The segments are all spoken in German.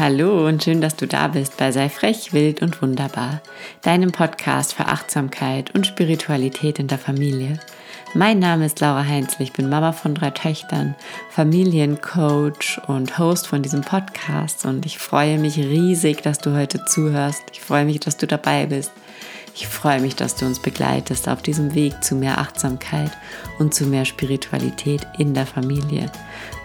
Hallo und schön, dass du da bist bei Sei frech, wild und wunderbar, deinem Podcast für Achtsamkeit und Spiritualität in der Familie. Mein Name ist Laura Heinzl, ich bin Mama von drei Töchtern, Familiencoach und Host von diesem Podcast und ich freue mich riesig, dass du heute zuhörst. Ich freue mich, dass du dabei bist. Ich freue mich, dass du uns begleitest auf diesem Weg zu mehr Achtsamkeit und zu mehr Spiritualität in der Familie.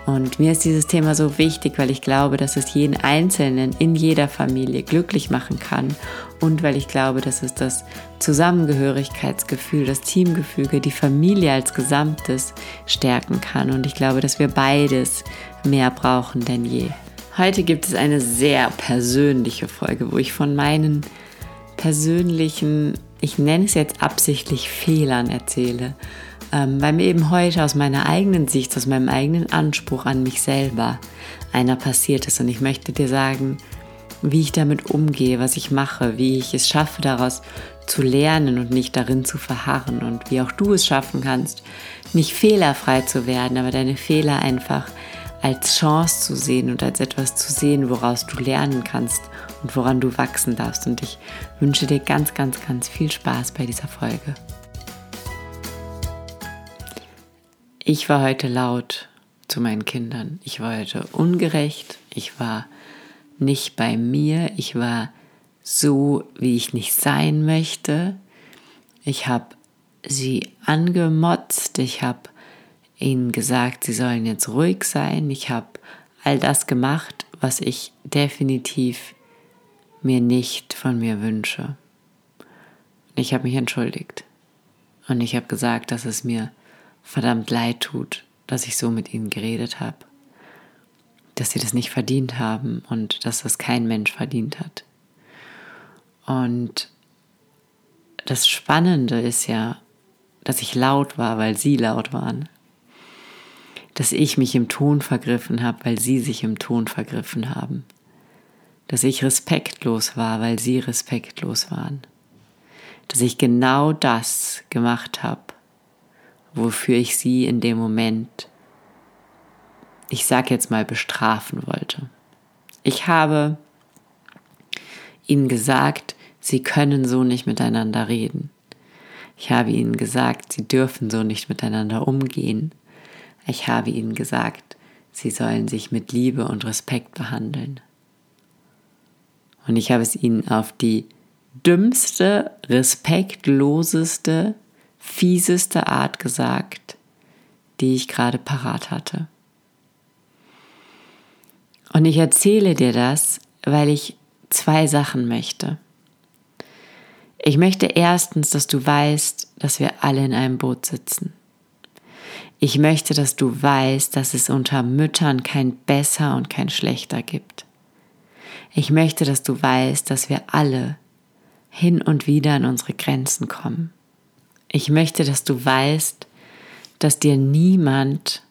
Und mir ist dieses Thema so wichtig, weil ich glaube, dass es jeden Einzelnen in jeder Familie glücklich machen kann und weil ich glaube, dass es das Zusammengehörigkeitsgefühl, das Teamgefüge, die Familie als Gesamtes stärken kann. Und ich glaube, dass wir beides mehr brauchen denn je. Heute gibt es eine sehr persönliche Folge, wo ich von meinen persönlichen, ich nenne es jetzt absichtlich Fehlern erzähle ähm, weil mir eben heute aus meiner eigenen Sicht, aus meinem eigenen Anspruch an mich selber einer passiert ist. Und ich möchte dir sagen, wie ich damit umgehe, was ich mache, wie ich es schaffe, daraus zu lernen und nicht darin zu verharren und wie auch du es schaffen kannst, nicht fehlerfrei zu werden, aber deine Fehler einfach als Chance zu sehen und als etwas zu sehen, woraus du lernen kannst und woran du wachsen darfst. Und ich wünsche dir ganz, ganz, ganz viel Spaß bei dieser Folge. Ich war heute laut zu meinen Kindern. Ich war heute ungerecht. Ich war nicht bei mir. Ich war so, wie ich nicht sein möchte. Ich habe sie angemotzt. Ich habe ihnen gesagt, sie sollen jetzt ruhig sein. Ich habe all das gemacht, was ich definitiv mir nicht von mir wünsche. Ich habe mich entschuldigt. Und ich habe gesagt, dass es mir verdammt leid tut, dass ich so mit ihnen geredet habe, dass sie das nicht verdient haben und dass das kein Mensch verdient hat. Und das Spannende ist ja, dass ich laut war, weil sie laut waren. Dass ich mich im Ton vergriffen habe, weil sie sich im Ton vergriffen haben. Dass ich respektlos war, weil sie respektlos waren. Dass ich genau das gemacht habe, wofür ich sie in dem Moment, ich sag jetzt mal, bestrafen wollte. Ich habe ihnen gesagt, sie können so nicht miteinander reden. Ich habe ihnen gesagt, sie dürfen so nicht miteinander umgehen. Ich habe ihnen gesagt, sie sollen sich mit Liebe und Respekt behandeln. Und ich habe es ihnen auf die dümmste, respektloseste, fieseste Art gesagt, die ich gerade parat hatte. Und ich erzähle dir das, weil ich zwei Sachen möchte. Ich möchte erstens, dass du weißt, dass wir alle in einem Boot sitzen. Ich möchte, dass du weißt, dass es unter Müttern kein besser und kein schlechter gibt. Ich möchte, dass du weißt, dass wir alle hin und wieder an unsere Grenzen kommen. Ich möchte, dass du weißt, dass dir niemand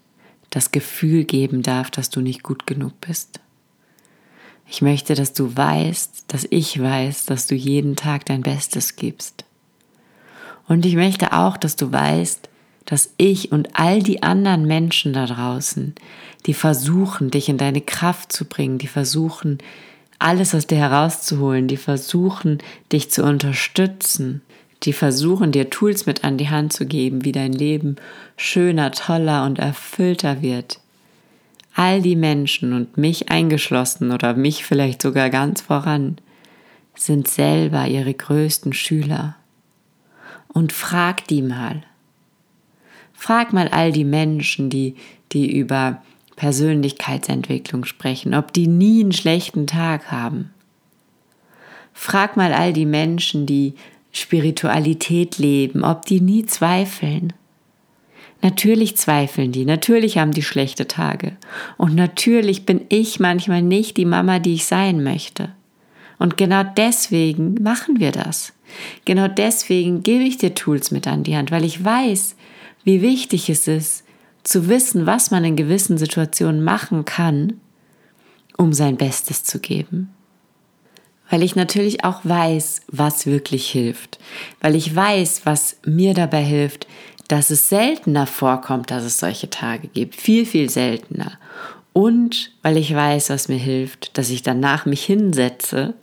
das Gefühl geben darf, dass du nicht gut genug bist. Ich möchte, dass du weißt, dass ich weiß, dass du jeden Tag dein Bestes gibst. Und ich möchte auch, dass du weißt, dass ich und all die anderen Menschen da draußen, die versuchen, dich in deine Kraft zu bringen, die versuchen, alles aus dir herauszuholen, die versuchen, dich zu unterstützen, die versuchen dir Tools mit an die Hand zu geben, wie dein Leben schöner, toller und erfüllter wird. All die Menschen und mich eingeschlossen oder mich vielleicht sogar ganz voran, sind selber ihre größten Schüler. Und frag die mal. Frag mal all die Menschen, die, die über Persönlichkeitsentwicklung sprechen, ob die nie einen schlechten Tag haben. Frag mal all die Menschen, die Spiritualität leben, ob die nie zweifeln. Natürlich zweifeln die, natürlich haben die schlechte Tage. Und natürlich bin ich manchmal nicht die Mama, die ich sein möchte. Und genau deswegen machen wir das. Genau deswegen gebe ich dir Tools mit an die Hand, weil ich weiß, wie wichtig es ist, zu wissen, was man in gewissen Situationen machen kann, um sein Bestes zu geben weil ich natürlich auch weiß, was wirklich hilft, weil ich weiß, was mir dabei hilft, dass es seltener vorkommt, dass es solche Tage gibt, viel, viel seltener. Und weil ich weiß, was mir hilft, dass ich danach mich hinsetze,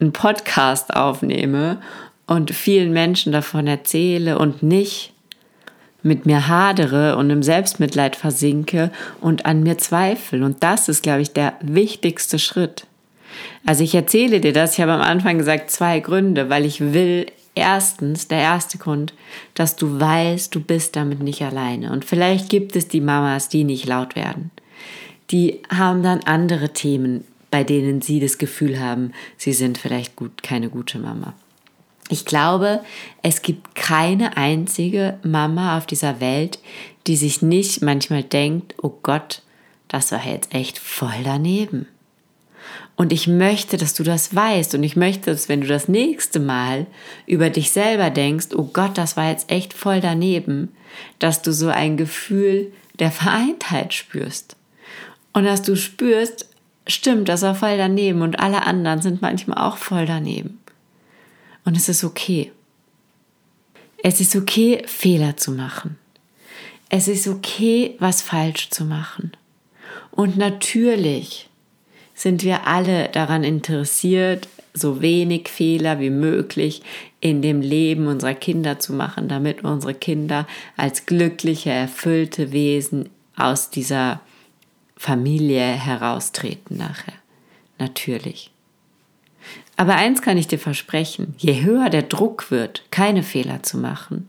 einen Podcast aufnehme und vielen Menschen davon erzähle und nicht mit mir hadere und im Selbstmitleid versinke und an mir zweifle. Und das ist, glaube ich, der wichtigste Schritt. Also ich erzähle dir das, ich habe am Anfang gesagt, zwei Gründe, weil ich will erstens, der erste Grund, dass du weißt, du bist damit nicht alleine. Und vielleicht gibt es die Mamas, die nicht laut werden. Die haben dann andere Themen, bei denen sie das Gefühl haben, sie sind vielleicht gut, keine gute Mama. Ich glaube, es gibt keine einzige Mama auf dieser Welt, die sich nicht manchmal denkt, oh Gott, das war jetzt echt voll daneben. Und ich möchte, dass du das weißt. Und ich möchte, dass wenn du das nächste Mal über dich selber denkst, oh Gott, das war jetzt echt voll daneben, dass du so ein Gefühl der Vereintheit spürst. Und dass du spürst, stimmt, das war voll daneben und alle anderen sind manchmal auch voll daneben. Und es ist okay. Es ist okay, Fehler zu machen. Es ist okay, was falsch zu machen. Und natürlich sind wir alle daran interessiert, so wenig Fehler wie möglich in dem Leben unserer Kinder zu machen, damit unsere Kinder als glückliche, erfüllte Wesen aus dieser Familie heraustreten nachher. Natürlich. Aber eins kann ich dir versprechen, je höher der Druck wird, keine Fehler zu machen,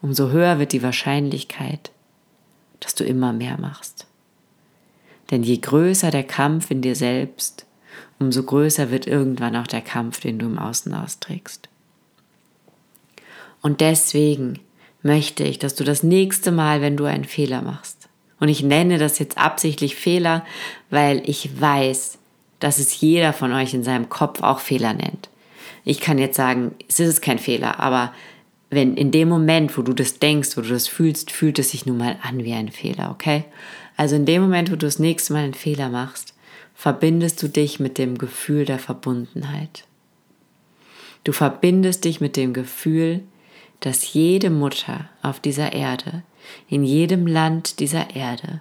umso höher wird die Wahrscheinlichkeit, dass du immer mehr machst. Denn je größer der Kampf in dir selbst, umso größer wird irgendwann auch der Kampf, den du im Außen austrägst. Und deswegen möchte ich, dass du das nächste Mal, wenn du einen Fehler machst, und ich nenne das jetzt absichtlich Fehler, weil ich weiß, dass es jeder von euch in seinem Kopf auch Fehler nennt. Ich kann jetzt sagen, es ist kein Fehler, aber wenn in dem Moment, wo du das denkst, wo du das fühlst, fühlt es sich nun mal an wie ein Fehler, okay? Also in dem Moment, wo du das nächste Mal einen Fehler machst, verbindest du dich mit dem Gefühl der Verbundenheit. Du verbindest dich mit dem Gefühl, dass jede Mutter auf dieser Erde, in jedem Land dieser Erde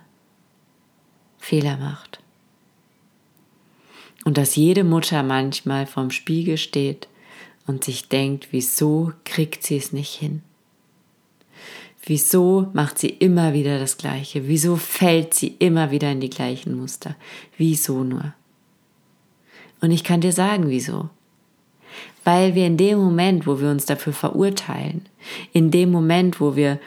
Fehler macht. Und dass jede Mutter manchmal vorm Spiegel steht und sich denkt, wieso kriegt sie es nicht hin? Wieso macht sie immer wieder das Gleiche? Wieso fällt sie immer wieder in die gleichen Muster? Wieso nur? Und ich kann dir sagen, wieso. Weil wir in dem Moment, wo wir uns dafür verurteilen, in dem Moment, wo wir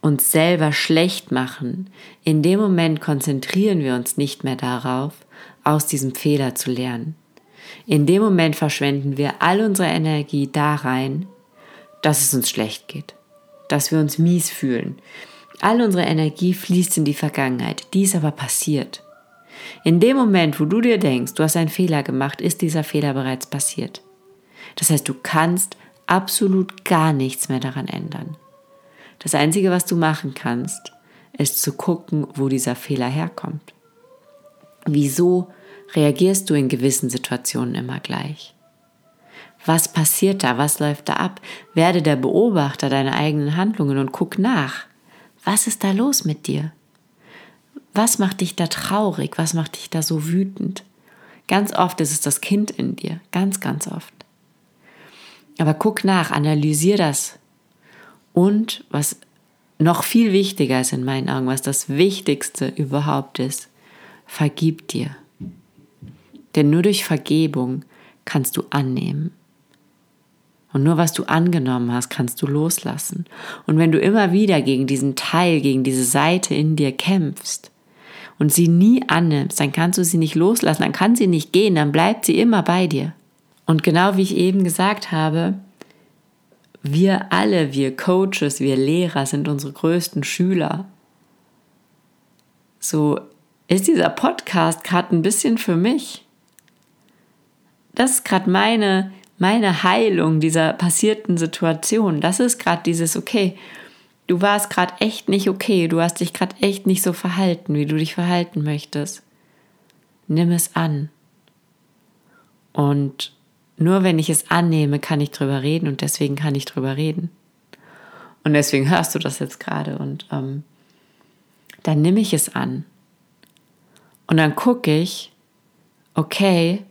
uns selber schlecht machen, in dem Moment konzentrieren wir uns nicht mehr darauf, aus diesem Fehler zu lernen. In dem Moment verschwenden wir all unsere Energie da rein, dass es uns schlecht geht dass wir uns mies fühlen. All unsere Energie fließt in die Vergangenheit. Die ist aber passiert. In dem Moment, wo du dir denkst, du hast einen Fehler gemacht, ist dieser Fehler bereits passiert. Das heißt, du kannst absolut gar nichts mehr daran ändern. Das Einzige, was du machen kannst, ist zu gucken, wo dieser Fehler herkommt. Wieso reagierst du in gewissen Situationen immer gleich? Was passiert da? Was läuft da ab? Werde der Beobachter deiner eigenen Handlungen und guck nach. Was ist da los mit dir? Was macht dich da traurig? Was macht dich da so wütend? Ganz oft ist es das Kind in dir. Ganz, ganz oft. Aber guck nach, analysier das. Und was noch viel wichtiger ist in meinen Augen, was das Wichtigste überhaupt ist, vergib dir. Denn nur durch Vergebung kannst du annehmen. Und nur was du angenommen hast, kannst du loslassen. Und wenn du immer wieder gegen diesen Teil, gegen diese Seite in dir kämpfst und sie nie annimmst, dann kannst du sie nicht loslassen, dann kann sie nicht gehen, dann bleibt sie immer bei dir. Und genau wie ich eben gesagt habe, wir alle, wir Coaches, wir Lehrer sind unsere größten Schüler. So ist dieser Podcast gerade ein bisschen für mich. Das ist gerade meine meine Heilung dieser passierten Situation, das ist gerade dieses, okay, du warst gerade echt nicht okay, du hast dich gerade echt nicht so verhalten, wie du dich verhalten möchtest. Nimm es an. Und nur wenn ich es annehme, kann ich drüber reden und deswegen kann ich drüber reden. Und deswegen hörst du das jetzt gerade und ähm, dann nimm ich es an. Und dann gucke ich, okay,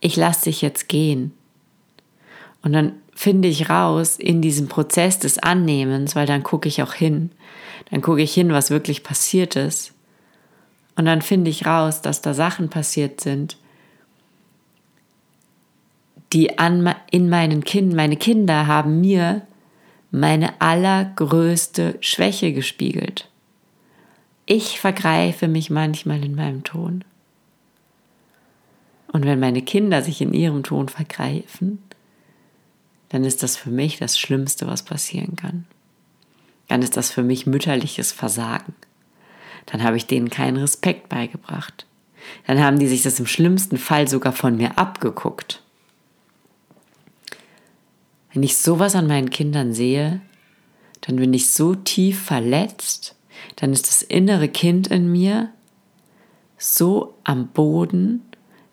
ich lasse dich jetzt gehen. Und dann finde ich raus in diesem Prozess des Annehmens, weil dann gucke ich auch hin. Dann gucke ich hin, was wirklich passiert ist. Und dann finde ich raus, dass da Sachen passiert sind, die an, in meinen Kindern, meine Kinder haben mir meine allergrößte Schwäche gespiegelt. Ich vergreife mich manchmal in meinem Ton. Und wenn meine Kinder sich in ihrem Ton vergreifen, dann ist das für mich das Schlimmste, was passieren kann. Dann ist das für mich mütterliches Versagen. Dann habe ich denen keinen Respekt beigebracht. Dann haben die sich das im schlimmsten Fall sogar von mir abgeguckt. Wenn ich sowas an meinen Kindern sehe, dann bin ich so tief verletzt, dann ist das innere Kind in mir so am Boden,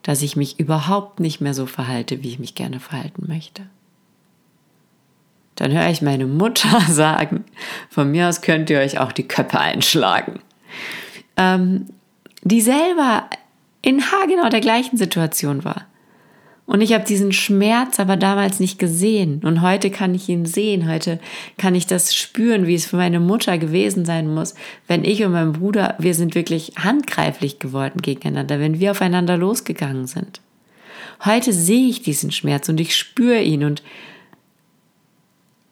dass ich mich überhaupt nicht mehr so verhalte, wie ich mich gerne verhalten möchte. Dann höre ich meine Mutter sagen, von mir aus könnt ihr euch auch die Köpfe einschlagen. Ähm, die selber in haargenau der gleichen Situation war. Und ich habe diesen Schmerz aber damals nicht gesehen. Und heute kann ich ihn sehen. Heute kann ich das spüren, wie es für meine Mutter gewesen sein muss, wenn ich und mein Bruder, wir sind wirklich handgreiflich geworden gegeneinander, wenn wir aufeinander losgegangen sind. Heute sehe ich diesen Schmerz und ich spüre ihn und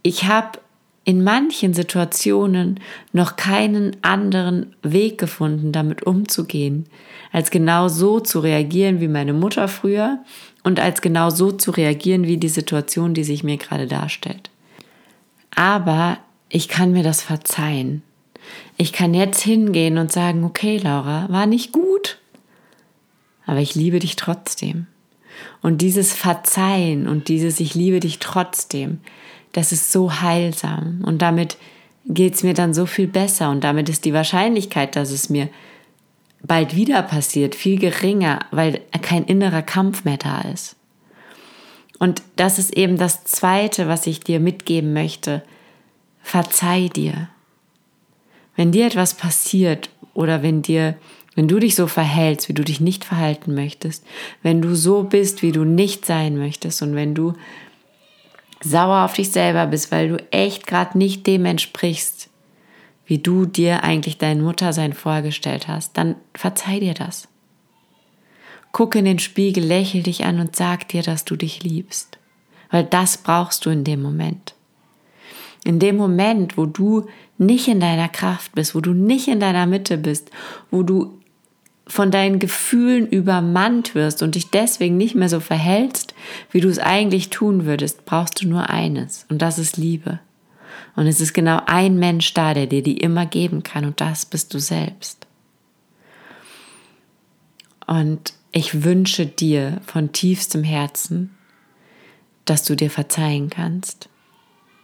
ich habe in manchen Situationen noch keinen anderen Weg gefunden, damit umzugehen, als genau so zu reagieren wie meine Mutter früher und als genau so zu reagieren wie die Situation, die sich mir gerade darstellt. Aber ich kann mir das verzeihen. Ich kann jetzt hingehen und sagen, okay, Laura, war nicht gut, aber ich liebe dich trotzdem. Und dieses Verzeihen und dieses Ich liebe dich trotzdem, das ist so heilsam und damit geht es mir dann so viel besser und damit ist die Wahrscheinlichkeit, dass es mir bald wieder passiert, viel geringer, weil kein innerer Kampf mehr da ist. Und das ist eben das Zweite, was ich dir mitgeben möchte. Verzeih dir. Wenn dir etwas passiert oder wenn dir, wenn du dich so verhältst, wie du dich nicht verhalten möchtest, wenn du so bist, wie du nicht sein möchtest und wenn du sauer auf dich selber bist, weil du echt gerade nicht dem entsprichst, wie du dir eigentlich dein Muttersein vorgestellt hast, dann verzeih dir das. Guck in den Spiegel, lächel dich an und sag dir, dass du dich liebst. Weil das brauchst du in dem Moment. In dem Moment, wo du nicht in deiner Kraft bist, wo du nicht in deiner Mitte bist, wo du von deinen Gefühlen übermannt wirst und dich deswegen nicht mehr so verhältst, wie du es eigentlich tun würdest, brauchst du nur eines und das ist Liebe. Und es ist genau ein Mensch da, der dir die immer geben kann und das bist du selbst. Und ich wünsche dir von tiefstem Herzen, dass du dir verzeihen kannst.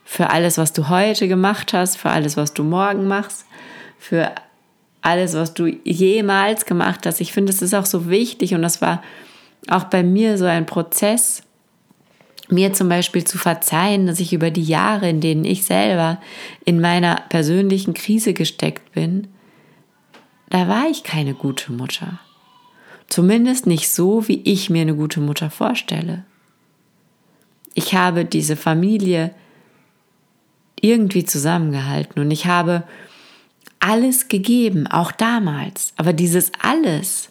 Für alles, was du heute gemacht hast, für alles, was du morgen machst, für alles, was du jemals gemacht hast. Ich finde, es ist auch so wichtig und das war auch bei mir so ein Prozess, mir zum Beispiel zu verzeihen, dass ich über die Jahre, in denen ich selber in meiner persönlichen Krise gesteckt bin, da war ich keine gute Mutter. Zumindest nicht so, wie ich mir eine gute Mutter vorstelle. Ich habe diese Familie irgendwie zusammengehalten und ich habe alles gegeben, auch damals. Aber dieses alles,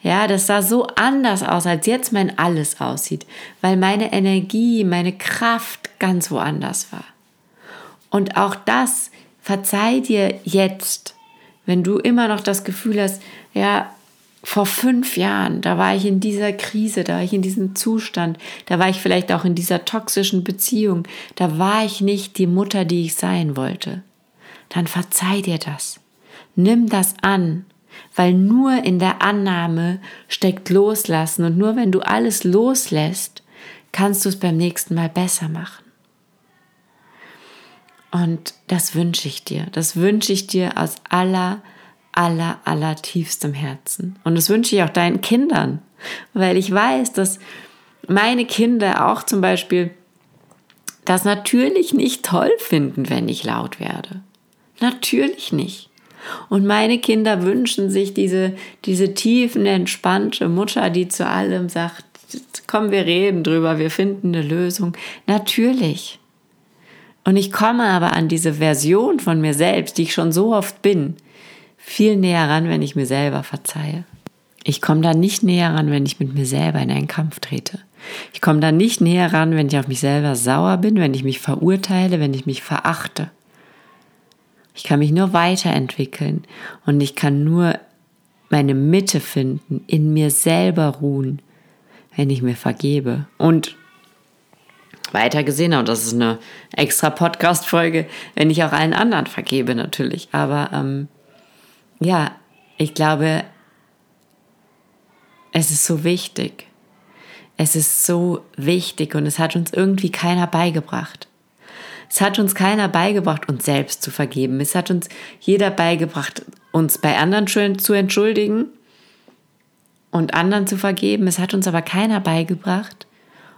ja, das sah so anders aus, als jetzt mein Alles aussieht, weil meine Energie, meine Kraft ganz woanders war. Und auch das verzeih dir jetzt, wenn du immer noch das Gefühl hast, ja, vor fünf Jahren, da war ich in dieser Krise, da war ich in diesem Zustand, da war ich vielleicht auch in dieser toxischen Beziehung, da war ich nicht die Mutter, die ich sein wollte. Dann verzeih dir das. Nimm das an weil nur in der Annahme steckt Loslassen und nur wenn du alles loslässt, kannst du es beim nächsten Mal besser machen. Und das wünsche ich dir. Das wünsche ich dir aus aller, aller, aller tiefstem Herzen. Und das wünsche ich auch deinen Kindern, weil ich weiß, dass meine Kinder auch zum Beispiel das natürlich nicht toll finden, wenn ich laut werde. Natürlich nicht. Und meine Kinder wünschen sich diese, diese tiefen, entspannte Mutter, die zu allem sagt, komm, wir reden drüber, wir finden eine Lösung. Natürlich. Und ich komme aber an diese Version von mir selbst, die ich schon so oft bin, viel näher ran, wenn ich mir selber verzeihe. Ich komme da nicht näher ran, wenn ich mit mir selber in einen Kampf trete. Ich komme da nicht näher ran, wenn ich auf mich selber sauer bin, wenn ich mich verurteile, wenn ich mich verachte. Ich kann mich nur weiterentwickeln und ich kann nur meine Mitte finden, in mir selber ruhen, wenn ich mir vergebe. Und weiter gesehen, und das ist eine extra Podcast-Folge, wenn ich auch allen anderen vergebe natürlich. Aber ähm, ja, ich glaube, es ist so wichtig. Es ist so wichtig und es hat uns irgendwie keiner beigebracht. Es hat uns keiner beigebracht, uns selbst zu vergeben. Es hat uns jeder beigebracht, uns bei anderen zu entschuldigen und anderen zu vergeben. Es hat uns aber keiner beigebracht,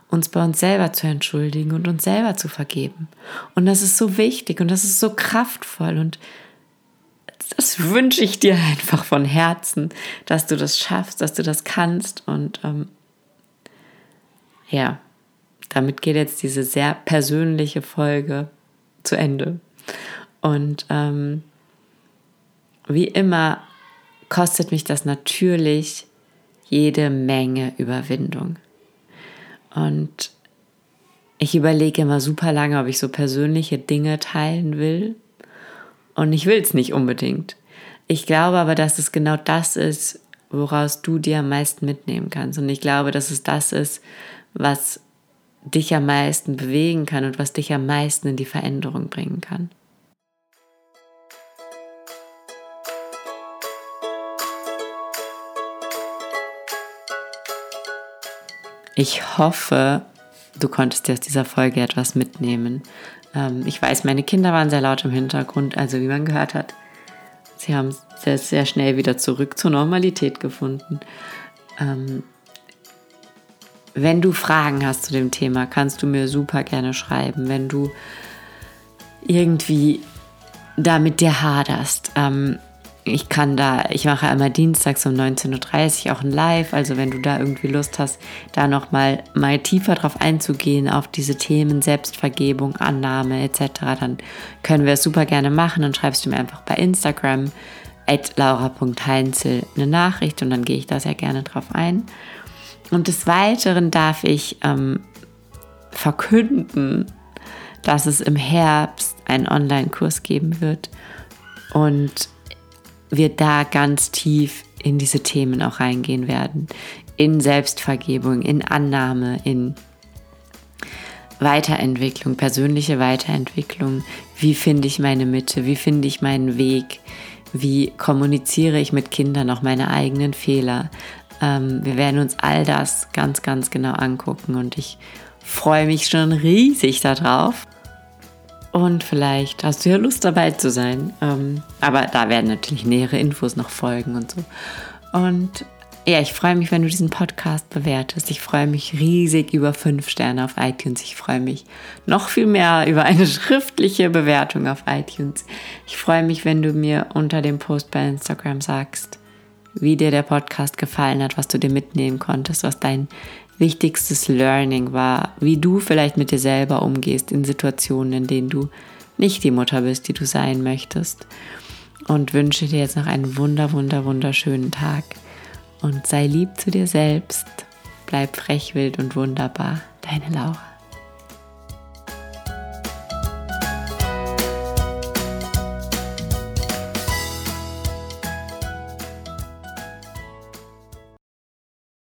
uns bei uns selber zu entschuldigen und uns selber zu vergeben. Und das ist so wichtig und das ist so kraftvoll und das wünsche ich dir einfach von Herzen, dass du das schaffst, dass du das kannst. Und ähm, ja, damit geht jetzt diese sehr persönliche Folge zu Ende. Und ähm, wie immer kostet mich das natürlich jede Menge Überwindung. Und ich überlege immer super lange, ob ich so persönliche Dinge teilen will und ich will es nicht unbedingt. Ich glaube aber, dass es genau das ist, woraus du dir am meisten mitnehmen kannst. Und ich glaube, dass es das ist, was dich am meisten bewegen kann und was dich am meisten in die Veränderung bringen kann. Ich hoffe, du konntest dir aus dieser Folge etwas mitnehmen. Ähm, ich weiß, meine Kinder waren sehr laut im Hintergrund, also wie man gehört hat. Sie haben sehr, sehr schnell wieder zurück zur Normalität gefunden. Wenn du Fragen hast zu dem Thema, kannst du mir super gerne schreiben. Wenn du irgendwie da mit dir haderst, ähm, ich kann da, ich mache einmal dienstags um 19.30 Uhr auch ein Live, also wenn du da irgendwie Lust hast, da nochmal mal tiefer drauf einzugehen, auf diese Themen Selbstvergebung, Annahme etc., dann können wir es super gerne machen. Dann schreibst du mir einfach bei Instagram at laura.heinzel eine Nachricht und dann gehe ich da sehr gerne drauf ein. Und des Weiteren darf ich ähm, verkünden, dass es im Herbst einen Online-Kurs geben wird und wir da ganz tief in diese Themen auch reingehen werden. In Selbstvergebung, in Annahme, in Weiterentwicklung, persönliche Weiterentwicklung. Wie finde ich meine Mitte? Wie finde ich meinen Weg? Wie kommuniziere ich mit Kindern auch meine eigenen Fehler? Ähm, wir werden uns all das ganz, ganz genau angucken und ich freue mich schon riesig darauf. Und vielleicht hast du ja Lust dabei zu sein. Ähm, aber da werden natürlich nähere Infos noch folgen und so. Und ja, ich freue mich, wenn du diesen Podcast bewertest. Ich freue mich riesig über fünf Sterne auf iTunes. Ich freue mich noch viel mehr über eine schriftliche Bewertung auf iTunes. Ich freue mich, wenn du mir unter dem Post bei Instagram sagst, wie dir der Podcast gefallen hat, was du dir mitnehmen konntest, was dein wichtigstes Learning war, wie du vielleicht mit dir selber umgehst in Situationen, in denen du nicht die Mutter bist, die du sein möchtest. Und wünsche dir jetzt noch einen wunder, wunder, wunderschönen Tag. Und sei lieb zu dir selbst. Bleib frech, wild und wunderbar. Deine Laura.